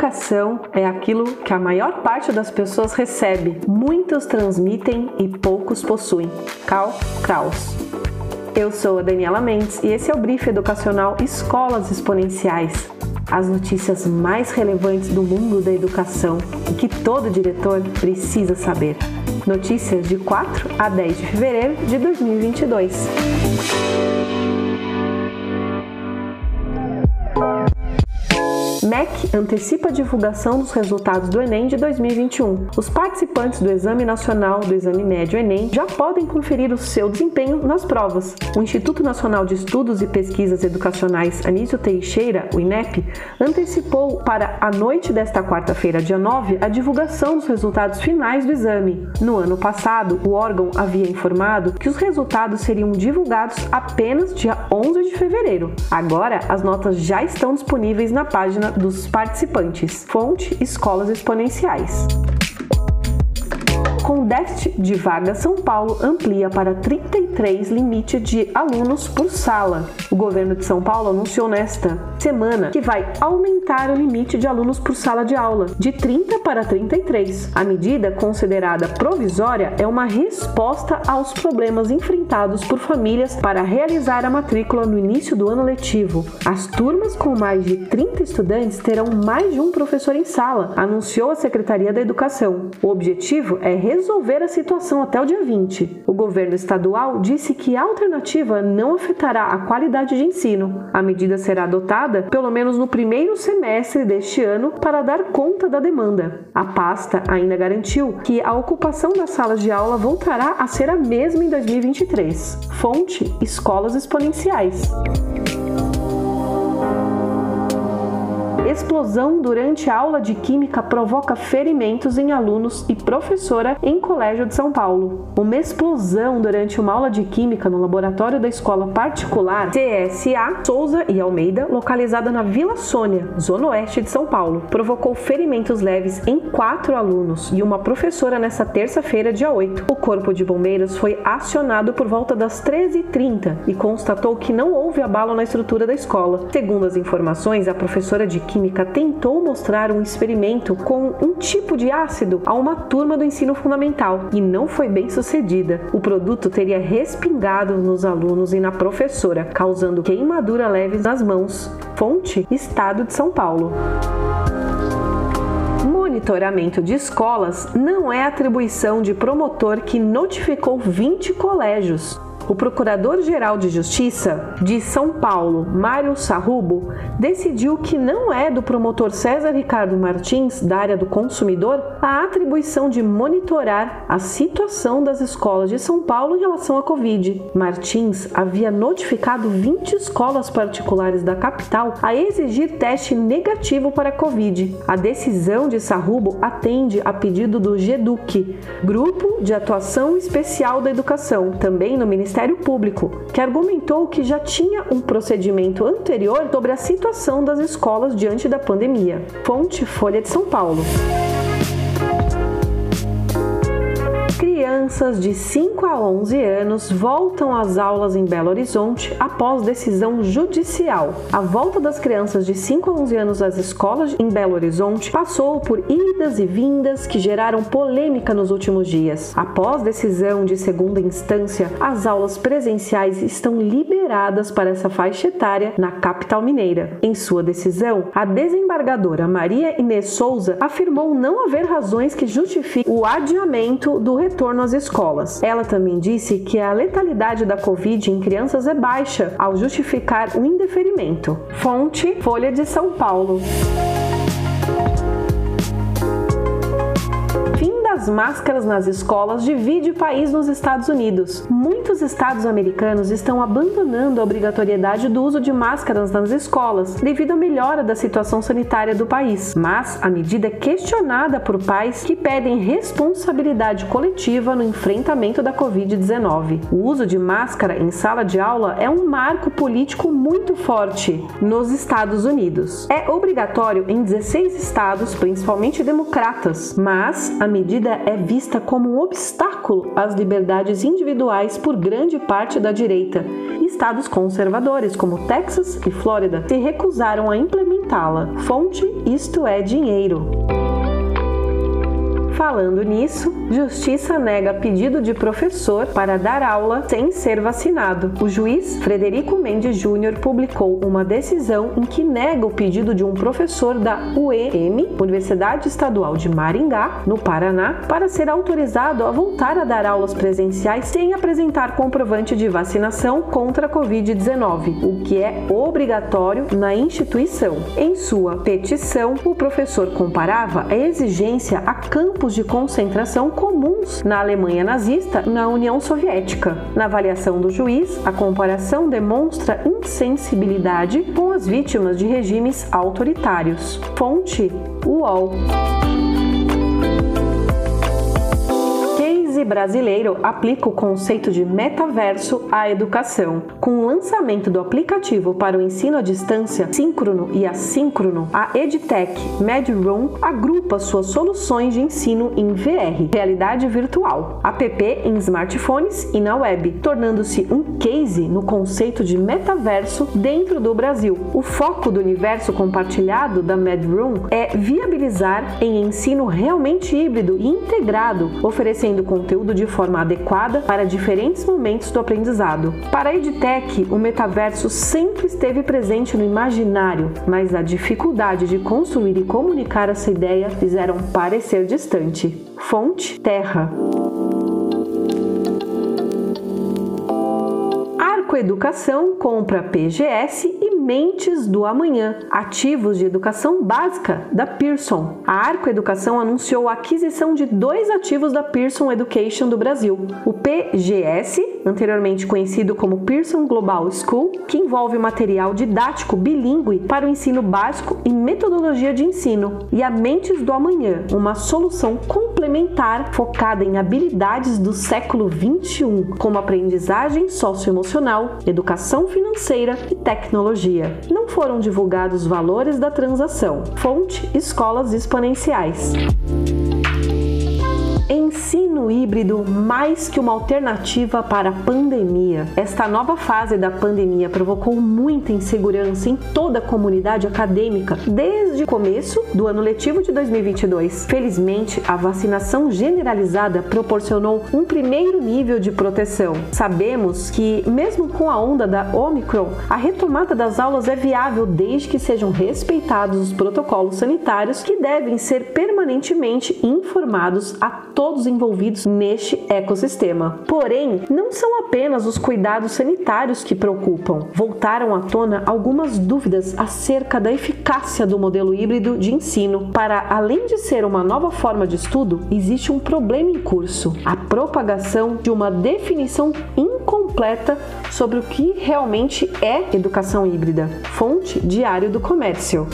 Educação é aquilo que a maior parte das pessoas recebe, muitos transmitem e poucos possuem. Cal Kraus. Eu sou a Daniela Mendes e esse é o Brief Educacional Escolas Exponenciais. As notícias mais relevantes do mundo da educação e que todo diretor precisa saber. Notícias de 4 a 10 de fevereiro de 2022. MEC antecipa a divulgação dos resultados do Enem de 2021. Os participantes do Exame Nacional do Exame Médio Enem já podem conferir o seu desempenho nas provas. O Instituto Nacional de Estudos e Pesquisas Educacionais Anísio Teixeira, o INEP, antecipou para a noite desta quarta-feira, dia 9, a divulgação dos resultados finais do exame. No ano passado, o órgão havia informado que os resultados seriam divulgados apenas dia 11 de fevereiro. Agora, as notas já estão disponíveis na página dos participantes. Fonte: Escolas Exponenciais. Com déficit de vagas, São Paulo amplia para 33 limite de alunos por sala. O governo de São Paulo anunciou nesta semana que vai aumentar o limite de alunos por sala de aula, de 30 para 33. A medida, considerada provisória, é uma resposta aos problemas enfrentados por famílias para realizar a matrícula no início do ano letivo. As turmas com mais de 30 estudantes terão mais de um professor em sala, anunciou a Secretaria da Educação. O objetivo é resolver a situação até o dia 20. O governo estadual disse que a alternativa não afetará a qualidade de ensino. A medida será adotada pelo menos no primeiro semestre deste ano para dar conta da demanda. A pasta ainda garantiu que a ocupação das salas de aula voltará a ser a mesma em 2023. Fonte: Escolas Exponenciais. Explosão durante aula de química provoca ferimentos em alunos e professora em colégio de São Paulo. Uma explosão durante uma aula de química no laboratório da escola particular CSA Souza e Almeida, localizada na Vila Sônia, zona oeste de São Paulo, provocou ferimentos leves em quatro alunos e uma professora nesta terça-feira, dia 8. O corpo de bombeiros foi acionado por volta das 13h30 e constatou que não houve abalo na estrutura da escola. Segundo as informações, a professora de química química tentou mostrar um experimento com um tipo de ácido a uma turma do ensino fundamental e não foi bem sucedida. O produto teria respingado nos alunos e na professora, causando queimadura leve nas mãos. Fonte: Estado de São Paulo monitoramento de escolas não é atribuição de promotor que notificou 20 colégios o Procurador-Geral de Justiça de São Paulo, Mário Sarrubo, decidiu que não é do promotor César Ricardo Martins, da área do consumidor, a atribuição de monitorar a situação das escolas de São Paulo em relação à Covid. Martins havia notificado 20 escolas particulares da capital a exigir teste negativo para a Covid. A decisão de Sarrubo atende a pedido do GEDUC, Grupo de Atuação Especial da Educação, também no Ministério Ministério Público, que argumentou que já tinha um procedimento anterior sobre a situação das escolas diante da pandemia. Fonte Folha de São Paulo. crianças de 5 a 11 anos voltam às aulas em Belo Horizonte após decisão judicial. A volta das crianças de 5 a 11 anos às escolas em Belo Horizonte passou por idas e vindas que geraram polêmica nos últimos dias. Após decisão de segunda instância, as aulas presenciais estão liberadas para essa faixa etária na capital mineira. Em sua decisão, a desembargadora Maria Inês Souza afirmou não haver razões que justifiquem o adiamento do retorno às escolas. Ela também disse que a letalidade da Covid em crianças é baixa ao justificar o indeferimento. Fonte: Folha de São Paulo. Máscaras nas escolas divide o país nos Estados Unidos. Muitos estados americanos estão abandonando a obrigatoriedade do uso de máscaras nas escolas devido à melhora da situação sanitária do país, mas a medida é questionada por pais que pedem responsabilidade coletiva no enfrentamento da Covid-19. O uso de máscara em sala de aula é um marco político muito forte nos Estados Unidos. É obrigatório em 16 estados, principalmente democratas, mas a medida é vista como um obstáculo às liberdades individuais por grande parte da direita. Estados conservadores, como Texas e Flórida, se recusaram a implementar aumentá-la. Fonte Isto é Dinheiro. Falando nisso, Justiça nega pedido de professor para dar aula sem ser vacinado. O juiz Frederico Mendes Júnior publicou uma decisão em que nega o pedido de um professor da UEM, Universidade Estadual de Maringá, no Paraná, para ser autorizado a voltar a dar aulas presenciais sem apresentar comprovante de vacinação contra a Covid-19, o que é obrigatório na instituição. Em sua petição, o professor comparava a exigência a campos campos de concentração comuns na Alemanha nazista na União Soviética. Na avaliação do juiz, a comparação demonstra insensibilidade com as vítimas de regimes autoritários. Fonte: UOL. Brasileiro aplica o conceito de metaverso à educação. Com o lançamento do aplicativo para o ensino à distância síncrono e assíncrono, a EdTech MedRoom agrupa suas soluções de ensino em VR, realidade virtual, app em smartphones e na web, tornando-se um case no conceito de metaverso dentro do Brasil. O foco do universo compartilhado da MedRoom é viabilizar em ensino realmente híbrido e integrado, oferecendo conteúdo conteúdo de forma adequada para diferentes momentos do aprendizado. Para a EdTech, o metaverso sempre esteve presente no imaginário, mas a dificuldade de construir e comunicar essa ideia fizeram parecer distante. Fonte Terra. Arcoeducação compra PGS e Mentes do Amanhã, ativos de educação básica da Pearson. A Arco Educação anunciou a aquisição de dois ativos da Pearson Education do Brasil: o PGS, anteriormente conhecido como Pearson Global School, que envolve material didático bilíngue para o ensino básico e metodologia de ensino, e a Mentes do Amanhã, uma solução complementar focada em habilidades do século 21, como aprendizagem socioemocional, educação financeira e tecnologia. Não foram divulgados valores da transação. Fonte: Escolas Exponenciais. Híbrido mais que uma alternativa para a pandemia. Esta nova fase da pandemia provocou muita insegurança em toda a comunidade acadêmica desde o começo do ano letivo de 2022. Felizmente, a vacinação generalizada proporcionou um primeiro nível de proteção. Sabemos que, mesmo com a onda da Omicron, a retomada das aulas é viável desde que sejam respeitados os protocolos sanitários que devem ser permanentemente informados a todos envolvidos neste ecossistema. Porém, não são apenas os cuidados sanitários que preocupam. Voltaram à tona algumas dúvidas acerca da eficácia do modelo híbrido de ensino. Para além de ser uma nova forma de estudo, existe um problema em curso: a propagação de uma definição incompleta sobre o que realmente é educação híbrida. Fonte Diário do Comércio.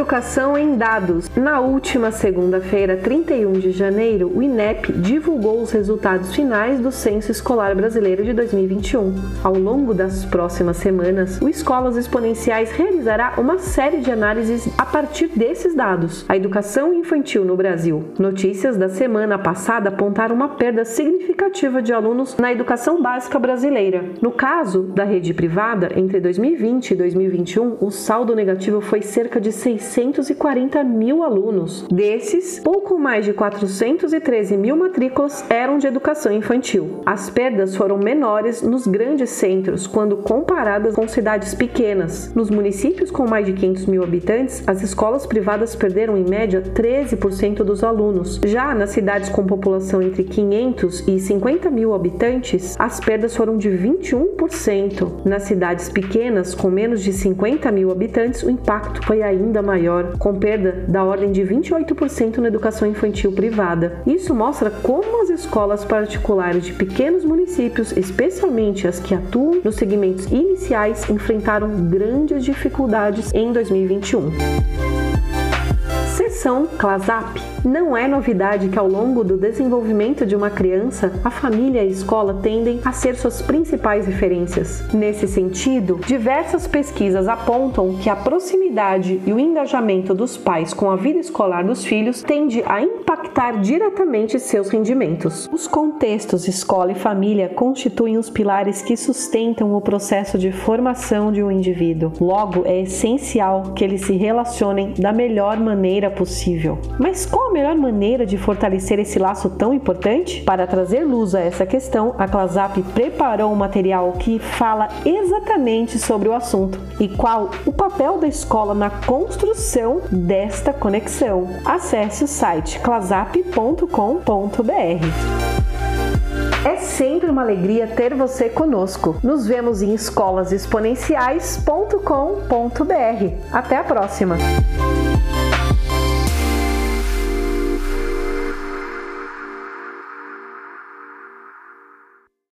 Educação em dados. Na última segunda-feira, 31 de janeiro, o INEP divulgou os resultados finais do Censo Escolar Brasileiro de 2021. Ao longo das próximas semanas, o Escolas Exponenciais realizará uma série de análises a partir desses dados. A educação infantil no Brasil. Notícias da semana passada apontaram uma perda significativa de alunos na educação básica brasileira. No caso da rede privada, entre 2020 e 2021, o saldo negativo foi cerca de 6 640 mil alunos. Desses, pouco mais de 413 mil matrículas eram de educação infantil. As perdas foram menores nos grandes centros quando comparadas com cidades pequenas. Nos municípios com mais de 500 mil habitantes, as escolas privadas perderam em média 13% dos alunos. Já nas cidades com população entre 500 e 50 mil habitantes, as perdas foram de 21%. Nas cidades pequenas com menos de 50 mil habitantes, o impacto foi ainda maior, com perda da ordem de 28% na educação infantil privada. Isso mostra como as escolas particulares de pequenos municípios, especialmente as que atuam nos segmentos iniciais, enfrentaram grandes dificuldades em 2021 Conexão CLASAP. Não é novidade que ao longo do desenvolvimento de uma criança, a família e a escola tendem a ser suas principais referências. Nesse sentido, diversas pesquisas apontam que a proximidade e o engajamento dos pais com a vida escolar dos filhos tende a impactar diretamente seus rendimentos. Os contextos escola e família constituem os pilares que sustentam o processo de formação de um indivíduo. Logo, é essencial que eles se relacionem da melhor maneira possível. Mas qual a melhor maneira de fortalecer esse laço tão importante? Para trazer luz a essa questão, a Clasap preparou um material que fala exatamente sobre o assunto e qual o papel da escola na construção desta conexão. Acesse o site clasap.com.br. É sempre uma alegria ter você conosco. Nos vemos em escolasexponenciais.com.br. Até a próxima!